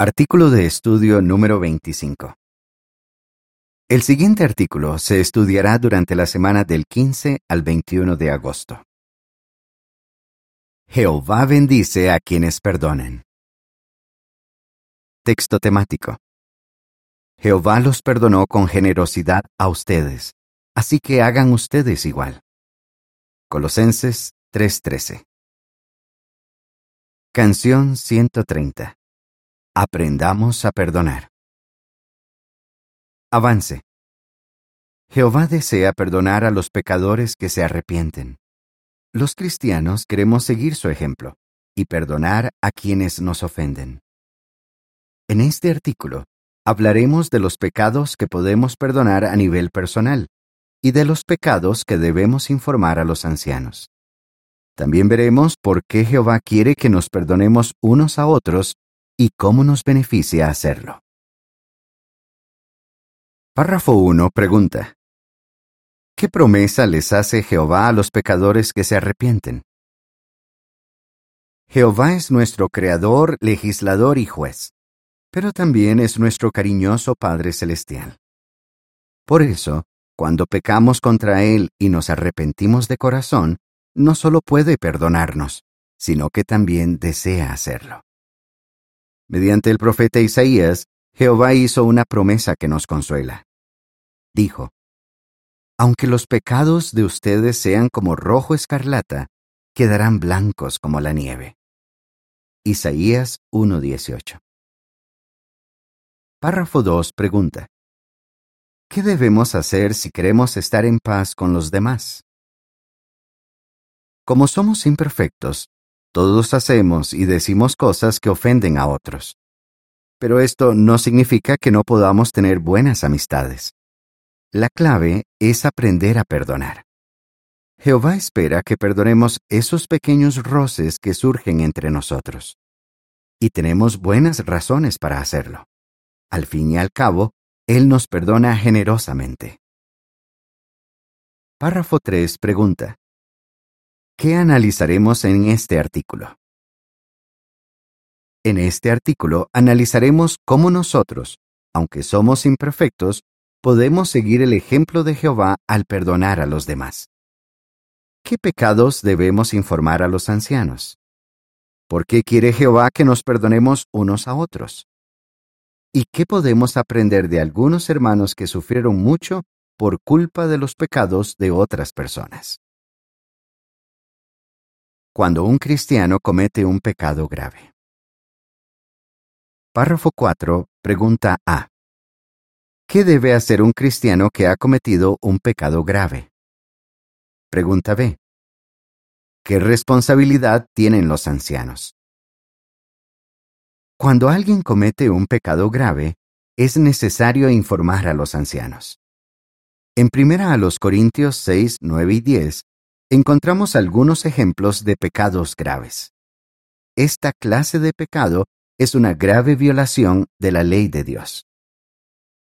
Artículo de estudio número 25. El siguiente artículo se estudiará durante la semana del 15 al 21 de agosto. Jehová bendice a quienes perdonen. Texto temático. Jehová los perdonó con generosidad a ustedes, así que hagan ustedes igual. Colosenses 3:13. Canción 130. Aprendamos a perdonar. Avance. Jehová desea perdonar a los pecadores que se arrepienten. Los cristianos queremos seguir su ejemplo y perdonar a quienes nos ofenden. En este artículo hablaremos de los pecados que podemos perdonar a nivel personal y de los pecados que debemos informar a los ancianos. También veremos por qué Jehová quiere que nos perdonemos unos a otros y cómo nos beneficia hacerlo. Párrafo 1 pregunta. ¿Qué promesa les hace Jehová a los pecadores que se arrepienten? Jehová es nuestro Creador, legislador y juez, pero también es nuestro cariñoso Padre Celestial. Por eso, cuando pecamos contra Él y nos arrepentimos de corazón, no solo puede perdonarnos, sino que también desea hacerlo. Mediante el profeta Isaías, Jehová hizo una promesa que nos consuela. Dijo, Aunque los pecados de ustedes sean como rojo escarlata, quedarán blancos como la nieve. Isaías 1.18. Párrafo 2 pregunta. ¿Qué debemos hacer si queremos estar en paz con los demás? Como somos imperfectos, todos hacemos y decimos cosas que ofenden a otros. Pero esto no significa que no podamos tener buenas amistades. La clave es aprender a perdonar. Jehová espera que perdonemos esos pequeños roces que surgen entre nosotros. Y tenemos buenas razones para hacerlo. Al fin y al cabo, Él nos perdona generosamente. Párrafo 3 pregunta. ¿Qué analizaremos en este artículo? En este artículo analizaremos cómo nosotros, aunque somos imperfectos, podemos seguir el ejemplo de Jehová al perdonar a los demás. ¿Qué pecados debemos informar a los ancianos? ¿Por qué quiere Jehová que nos perdonemos unos a otros? ¿Y qué podemos aprender de algunos hermanos que sufrieron mucho por culpa de los pecados de otras personas? Cuando un cristiano comete un pecado grave. Párrafo 4. Pregunta A. ¿Qué debe hacer un cristiano que ha cometido un pecado grave? Pregunta B. ¿Qué responsabilidad tienen los ancianos? Cuando alguien comete un pecado grave, es necesario informar a los ancianos. En primera a los Corintios 6, 9 y 10, encontramos algunos ejemplos de pecados graves. Esta clase de pecado es una grave violación de la ley de Dios.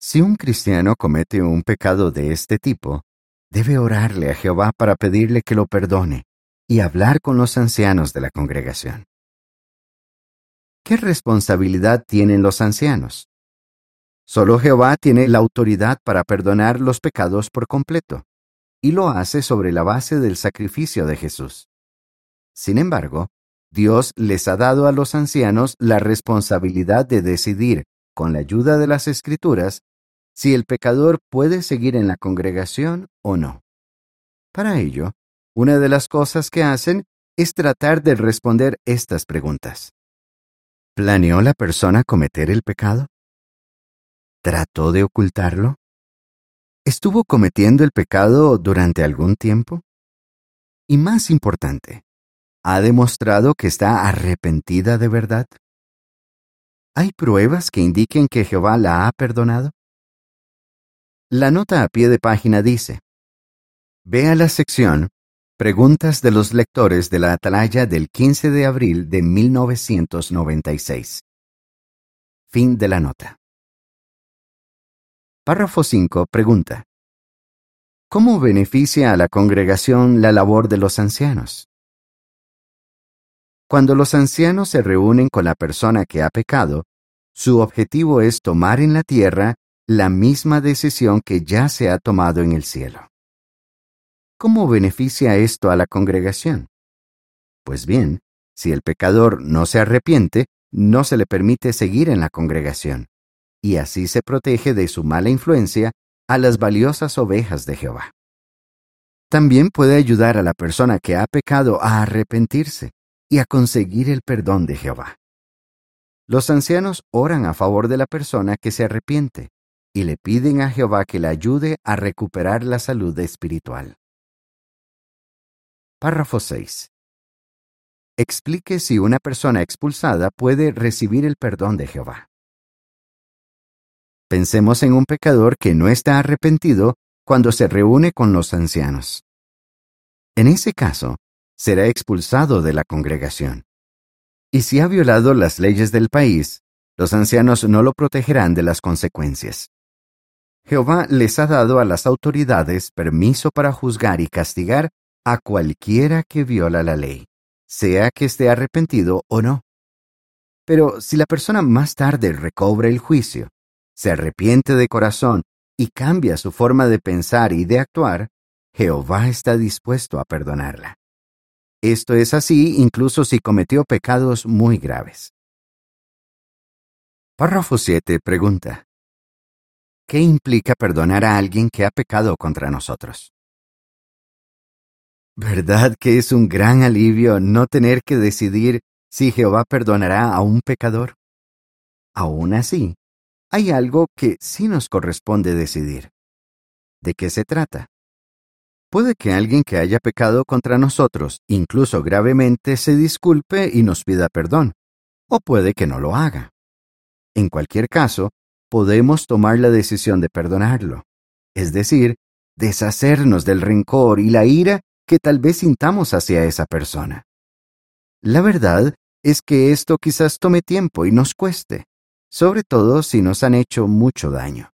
Si un cristiano comete un pecado de este tipo, debe orarle a Jehová para pedirle que lo perdone y hablar con los ancianos de la congregación. ¿Qué responsabilidad tienen los ancianos? Solo Jehová tiene la autoridad para perdonar los pecados por completo y lo hace sobre la base del sacrificio de Jesús. Sin embargo, Dios les ha dado a los ancianos la responsabilidad de decidir, con la ayuda de las Escrituras, si el pecador puede seguir en la congregación o no. Para ello, una de las cosas que hacen es tratar de responder estas preguntas. ¿Planeó la persona cometer el pecado? ¿Trató de ocultarlo? ¿Estuvo cometiendo el pecado durante algún tiempo? Y más importante, ¿ha demostrado que está arrepentida de verdad? ¿Hay pruebas que indiquen que Jehová la ha perdonado? La nota a pie de página dice, Ve a la sección Preguntas de los lectores de la Atalaya del 15 de abril de 1996. Fin de la nota. Párrafo 5 pregunta. ¿Cómo beneficia a la congregación la labor de los ancianos? Cuando los ancianos se reúnen con la persona que ha pecado, Su objetivo es tomar en la tierra la misma decisión que ya se ha tomado en el cielo. ¿Cómo beneficia esto a la congregación? Pues bien, si el pecador no se arrepiente, no se le permite seguir en la congregación, y así se protege de su mala influencia a las valiosas ovejas de Jehová. También puede ayudar a la persona que ha pecado a arrepentirse y a conseguir el perdón de Jehová. Los ancianos oran a favor de la persona que se arrepiente y le piden a Jehová que le ayude a recuperar la salud espiritual. Párrafo 6. Explique si una persona expulsada puede recibir el perdón de Jehová. Pensemos en un pecador que no está arrepentido cuando se reúne con los ancianos. En ese caso, será expulsado de la congregación. Y si ha violado las leyes del país, los ancianos no lo protegerán de las consecuencias. Jehová les ha dado a las autoridades permiso para juzgar y castigar a cualquiera que viola la ley, sea que esté arrepentido o no. Pero si la persona más tarde recobra el juicio, se arrepiente de corazón y cambia su forma de pensar y de actuar, Jehová está dispuesto a perdonarla. Esto es así incluso si cometió pecados muy graves. Párrafo 7 pregunta. ¿Qué implica perdonar a alguien que ha pecado contra nosotros? ¿Verdad que es un gran alivio no tener que decidir si Jehová perdonará a un pecador? Aún así, hay algo que sí nos corresponde decidir. ¿De qué se trata? Puede que alguien que haya pecado contra nosotros, incluso gravemente, se disculpe y nos pida perdón, o puede que no lo haga. En cualquier caso, podemos tomar la decisión de perdonarlo, es decir, deshacernos del rencor y la ira que tal vez sintamos hacia esa persona. La verdad es que esto quizás tome tiempo y nos cueste, sobre todo si nos han hecho mucho daño.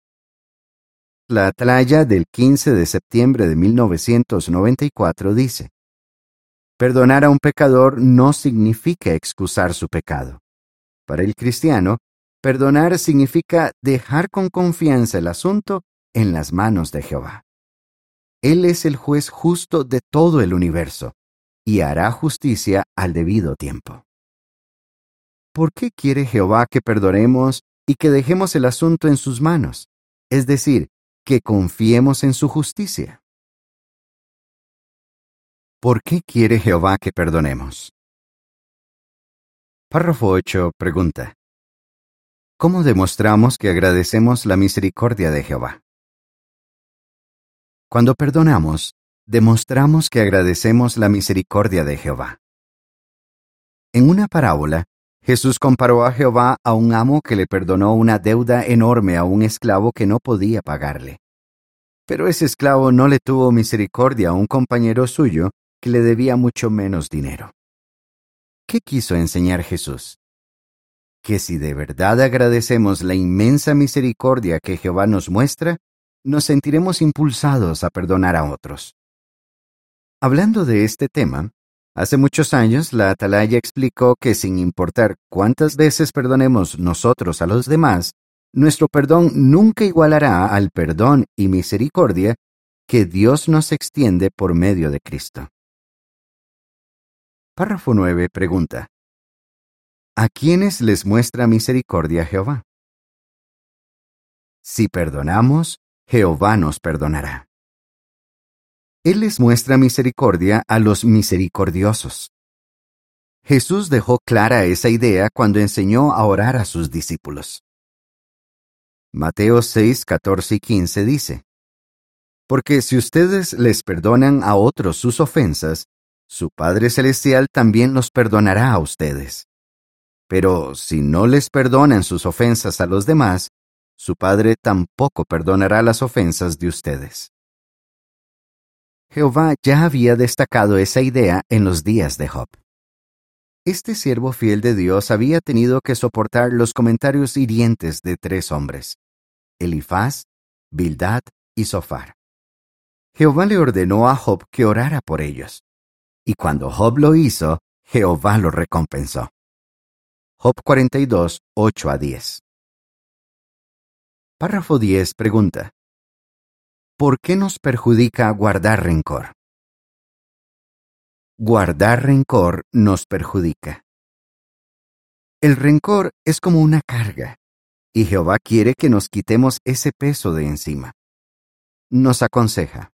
La atalaya del 15 de septiembre de 1994 dice, Perdonar a un pecador no significa excusar su pecado. Para el cristiano, perdonar significa dejar con confianza el asunto en las manos de Jehová. Él es el juez justo de todo el universo y hará justicia al debido tiempo. ¿Por qué quiere Jehová que perdonemos y que dejemos el asunto en sus manos? Es decir, que confiemos en su justicia. ¿Por qué quiere Jehová que perdonemos? Párrafo 8 pregunta. ¿Cómo demostramos que agradecemos la misericordia de Jehová? Cuando perdonamos, demostramos que agradecemos la misericordia de Jehová. En una parábola, Jesús comparó a Jehová a un amo que le perdonó una deuda enorme a un esclavo que no podía pagarle. Pero ese esclavo no le tuvo misericordia a un compañero suyo que le debía mucho menos dinero. ¿Qué quiso enseñar Jesús? Que si de verdad agradecemos la inmensa misericordia que Jehová nos muestra, nos sentiremos impulsados a perdonar a otros. Hablando de este tema, hace muchos años la Atalaya explicó que sin importar cuántas veces perdonemos nosotros a los demás, nuestro perdón nunca igualará al perdón y misericordia que Dios nos extiende por medio de Cristo. Párrafo 9 pregunta. ¿A quiénes les muestra misericordia Jehová? Si perdonamos, Jehová nos perdonará. Él les muestra misericordia a los misericordiosos. Jesús dejó clara esa idea cuando enseñó a orar a sus discípulos. Mateo 6, 14 y 15 dice, Porque si ustedes les perdonan a otros sus ofensas, su Padre Celestial también los perdonará a ustedes. Pero si no les perdonan sus ofensas a los demás, su Padre tampoco perdonará las ofensas de ustedes. Jehová ya había destacado esa idea en los días de Job. Este siervo fiel de Dios había tenido que soportar los comentarios hirientes de tres hombres, Elifaz, Bildad y Sofar. Jehová le ordenó a Job que orara por ellos, y cuando Job lo hizo, Jehová lo recompensó. Job 42, 8 a 10. Párrafo 10 pregunta. ¿Por qué nos perjudica guardar rencor? Guardar rencor nos perjudica. El rencor es como una carga, y Jehová quiere que nos quitemos ese peso de encima. Nos aconseja.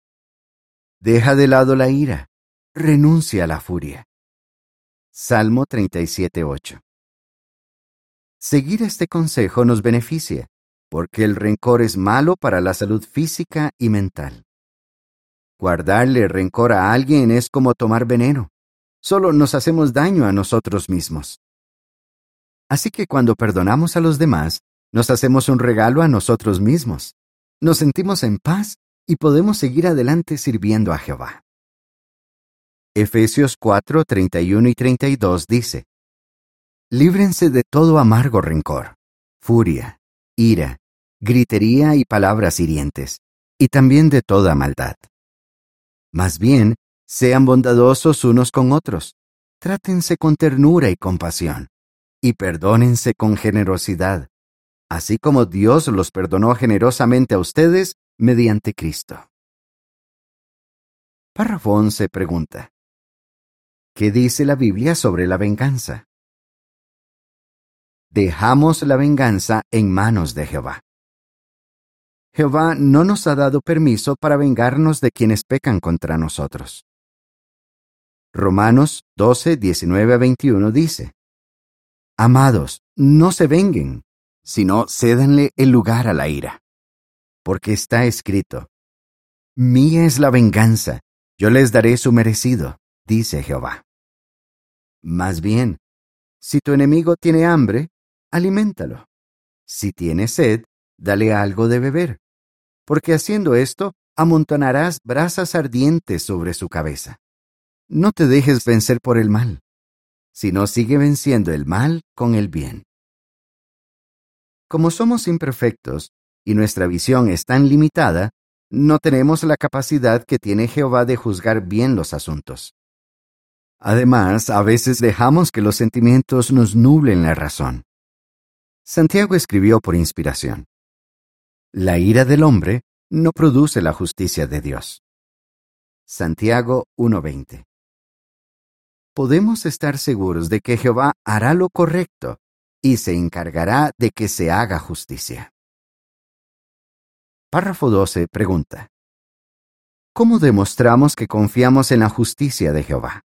Deja de lado la ira, renuncia a la furia. Salmo 37.8 Seguir este consejo nos beneficia, porque el rencor es malo para la salud física y mental. Guardarle rencor a alguien es como tomar veneno. Solo nos hacemos daño a nosotros mismos. Así que cuando perdonamos a los demás, nos hacemos un regalo a nosotros mismos. Nos sentimos en paz y podemos seguir adelante sirviendo a Jehová. Efesios 4, 31 y 32 dice, Líbrense de todo amargo rencor, furia, ira, gritería y palabras hirientes, y también de toda maldad. Más bien, sean bondadosos unos con otros, trátense con ternura y compasión, y perdónense con generosidad, así como Dios los perdonó generosamente a ustedes mediante Cristo. Párrafo 11 pregunta. ¿Qué dice la Biblia sobre la venganza? Dejamos la venganza en manos de Jehová. Jehová no nos ha dado permiso para vengarnos de quienes pecan contra nosotros. Romanos 12, 19 a 21 dice, Amados, no se venguen, sino cédanle el lugar a la ira. Porque está escrito, Mía es la venganza, yo les daré su merecido, dice Jehová. Más bien, si tu enemigo tiene hambre, aliméntalo. Si tiene sed, dale algo de beber, porque haciendo esto amontonarás brasas ardientes sobre su cabeza. No te dejes vencer por el mal, sino sigue venciendo el mal con el bien. Como somos imperfectos y nuestra visión es tan limitada, no tenemos la capacidad que tiene Jehová de juzgar bien los asuntos. Además, a veces dejamos que los sentimientos nos nublen la razón. Santiago escribió por inspiración. La ira del hombre no produce la justicia de Dios. Santiago 1:20 Podemos estar seguros de que Jehová hará lo correcto y se encargará de que se haga justicia. Párrafo 12 pregunta. ¿Cómo demostramos que confiamos en la justicia de Jehová?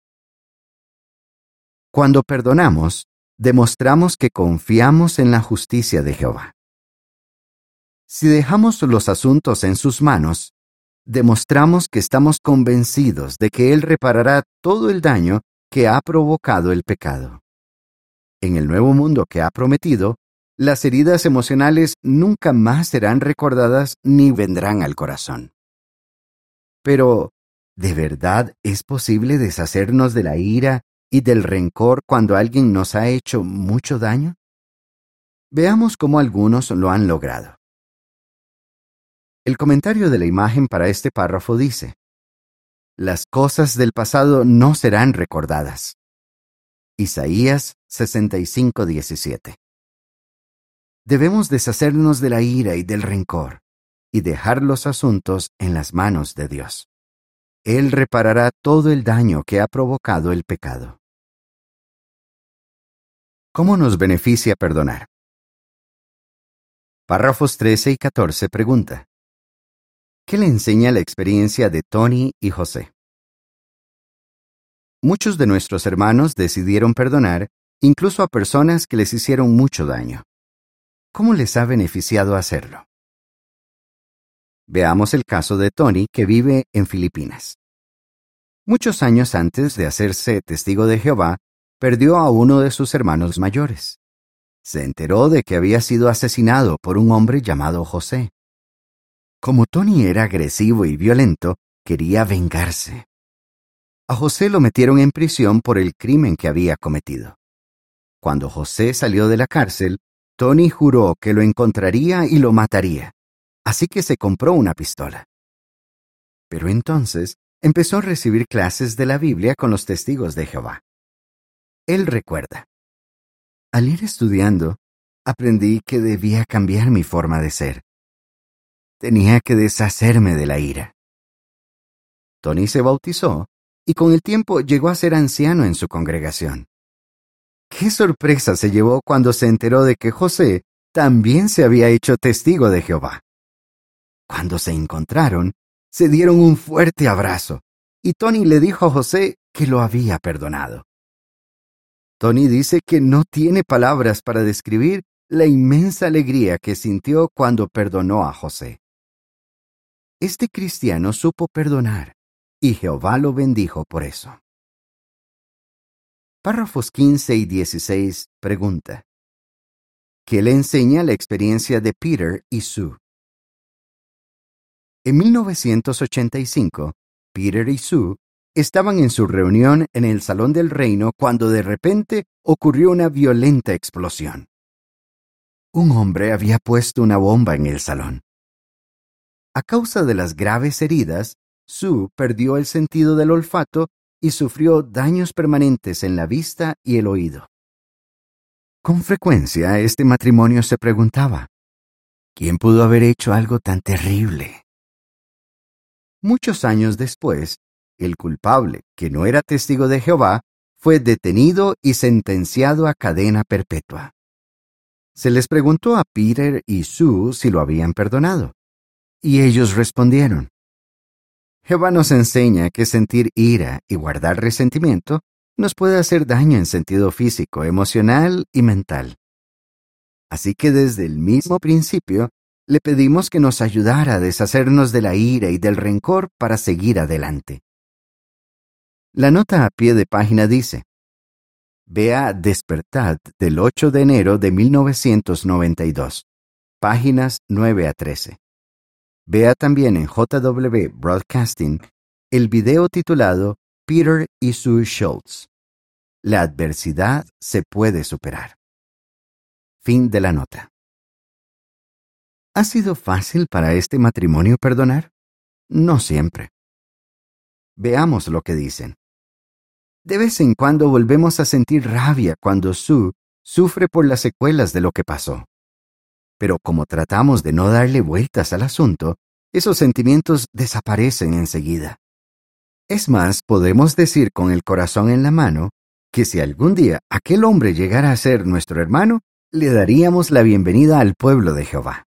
Cuando perdonamos, demostramos que confiamos en la justicia de Jehová. Si dejamos los asuntos en sus manos, demostramos que estamos convencidos de que Él reparará todo el daño que ha provocado el pecado. En el nuevo mundo que ha prometido, las heridas emocionales nunca más serán recordadas ni vendrán al corazón. Pero, ¿de verdad es posible deshacernos de la ira y del rencor cuando alguien nos ha hecho mucho daño? Veamos cómo algunos lo han logrado. El comentario de la imagen para este párrafo dice, Las cosas del pasado no serán recordadas. Isaías 65:17 Debemos deshacernos de la ira y del rencor y dejar los asuntos en las manos de Dios. Él reparará todo el daño que ha provocado el pecado. ¿Cómo nos beneficia perdonar? Párrafos 13 y 14 pregunta. ¿Qué le enseña la experiencia de Tony y José? Muchos de nuestros hermanos decidieron perdonar incluso a personas que les hicieron mucho daño. ¿Cómo les ha beneficiado hacerlo? Veamos el caso de Tony que vive en Filipinas. Muchos años antes de hacerse testigo de Jehová, perdió a uno de sus hermanos mayores. Se enteró de que había sido asesinado por un hombre llamado José. Como Tony era agresivo y violento, quería vengarse. A José lo metieron en prisión por el crimen que había cometido. Cuando José salió de la cárcel, Tony juró que lo encontraría y lo mataría, así que se compró una pistola. Pero entonces empezó a recibir clases de la Biblia con los testigos de Jehová. Él recuerda. Al ir estudiando, aprendí que debía cambiar mi forma de ser tenía que deshacerme de la ira. Tony se bautizó y con el tiempo llegó a ser anciano en su congregación. Qué sorpresa se llevó cuando se enteró de que José también se había hecho testigo de Jehová. Cuando se encontraron, se dieron un fuerte abrazo y Tony le dijo a José que lo había perdonado. Tony dice que no tiene palabras para describir la inmensa alegría que sintió cuando perdonó a José. Este cristiano supo perdonar y Jehová lo bendijo por eso. Párrafos 15 y 16 pregunta. ¿Qué le enseña la experiencia de Peter y Sue? En 1985, Peter y Sue estaban en su reunión en el Salón del Reino cuando de repente ocurrió una violenta explosión. Un hombre había puesto una bomba en el salón. A causa de las graves heridas, Sue perdió el sentido del olfato y sufrió daños permanentes en la vista y el oído. Con frecuencia este matrimonio se preguntaba, ¿quién pudo haber hecho algo tan terrible? Muchos años después, el culpable, que no era testigo de Jehová, fue detenido y sentenciado a cadena perpetua. Se les preguntó a Peter y Sue si lo habían perdonado, y ellos respondieron, Jehová nos enseña que sentir ira y guardar resentimiento nos puede hacer daño en sentido físico, emocional y mental. Así que desde el mismo principio le pedimos que nos ayudara a deshacernos de la ira y del rencor para seguir adelante. La nota a pie de página dice, Vea Despertad del 8 de enero de 1992, páginas 9 a 13. Vea también en JW Broadcasting el video titulado Peter y Sue Schultz. La adversidad se puede superar. Fin de la nota. ¿Ha sido fácil para este matrimonio perdonar? No siempre. Veamos lo que dicen. De vez en cuando volvemos a sentir rabia cuando Sue sufre por las secuelas de lo que pasó. Pero como tratamos de no darle vueltas al asunto, esos sentimientos desaparecen enseguida. Es más, podemos decir con el corazón en la mano que si algún día aquel hombre llegara a ser nuestro hermano, le daríamos la bienvenida al pueblo de Jehová.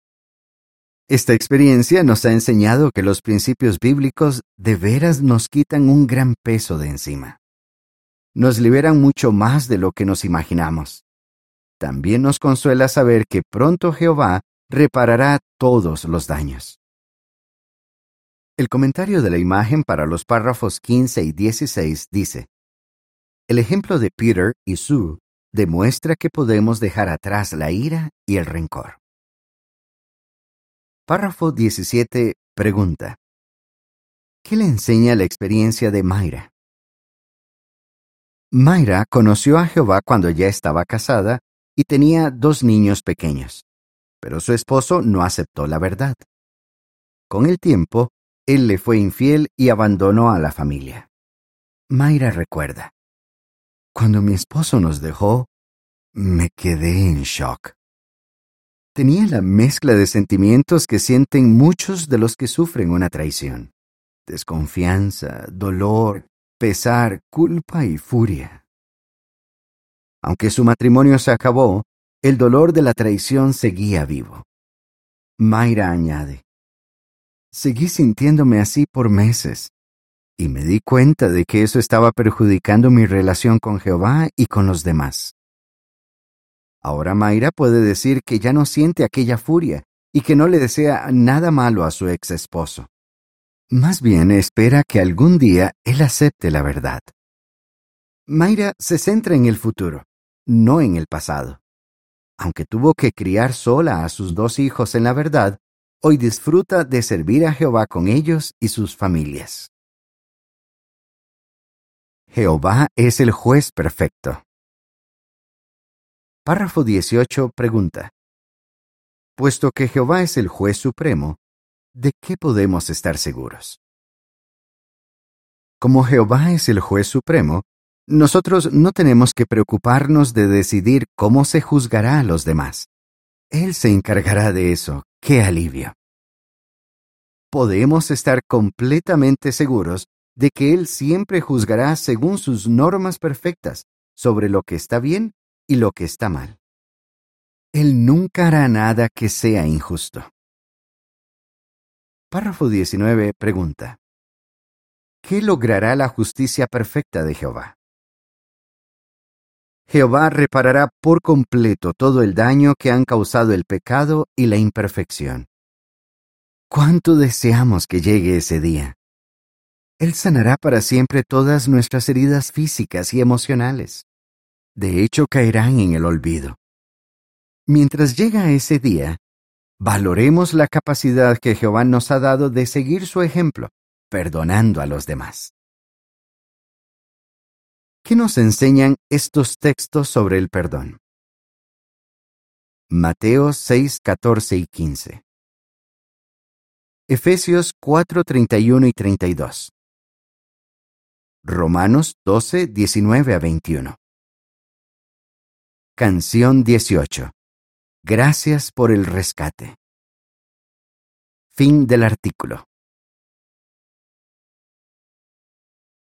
Esta experiencia nos ha enseñado que los principios bíblicos de veras nos quitan un gran peso de encima. Nos liberan mucho más de lo que nos imaginamos. También nos consuela saber que pronto Jehová reparará todos los daños. El comentario de la imagen para los párrafos 15 y 16 dice, El ejemplo de Peter y Sue demuestra que podemos dejar atrás la ira y el rencor. Párrafo 17 pregunta. ¿Qué le enseña la experiencia de Mayra? Mayra conoció a Jehová cuando ya estaba casada y tenía dos niños pequeños, pero su esposo no aceptó la verdad. Con el tiempo, él le fue infiel y abandonó a la familia. Mayra recuerda. Cuando mi esposo nos dejó, me quedé en shock tenía la mezcla de sentimientos que sienten muchos de los que sufren una traición. Desconfianza, dolor, pesar, culpa y furia. Aunque su matrimonio se acabó, el dolor de la traición seguía vivo. Mayra añade, Seguí sintiéndome así por meses, y me di cuenta de que eso estaba perjudicando mi relación con Jehová y con los demás. Ahora Mayra puede decir que ya no siente aquella furia y que no le desea nada malo a su ex esposo. Más bien espera que algún día él acepte la verdad. Mayra se centra en el futuro, no en el pasado. Aunque tuvo que criar sola a sus dos hijos en la verdad, hoy disfruta de servir a Jehová con ellos y sus familias. Jehová es el juez perfecto. Párrafo 18 pregunta. Puesto que Jehová es el juez supremo, ¿de qué podemos estar seguros? Como Jehová es el juez supremo, nosotros no tenemos que preocuparnos de decidir cómo se juzgará a los demás. Él se encargará de eso. ¡Qué alivio! podemos estar completamente seguros de que Él siempre juzgará según sus normas perfectas sobre lo que está bien y lo que está mal. Él nunca hará nada que sea injusto. Párrafo 19 pregunta. ¿Qué logrará la justicia perfecta de Jehová? Jehová reparará por completo todo el daño que han causado el pecado y la imperfección. ¿Cuánto deseamos que llegue ese día? Él sanará para siempre todas nuestras heridas físicas y emocionales. De hecho, caerán en el olvido. Mientras llega ese día, valoremos la capacidad que Jehová nos ha dado de seguir su ejemplo, perdonando a los demás. ¿Qué nos enseñan estos textos sobre el perdón? Mateo 6, 14 y 15. Efesios 4, 31 y 32. Romanos 12, 19 a 21. Canción 18. Gracias por el rescate. Fin del artículo.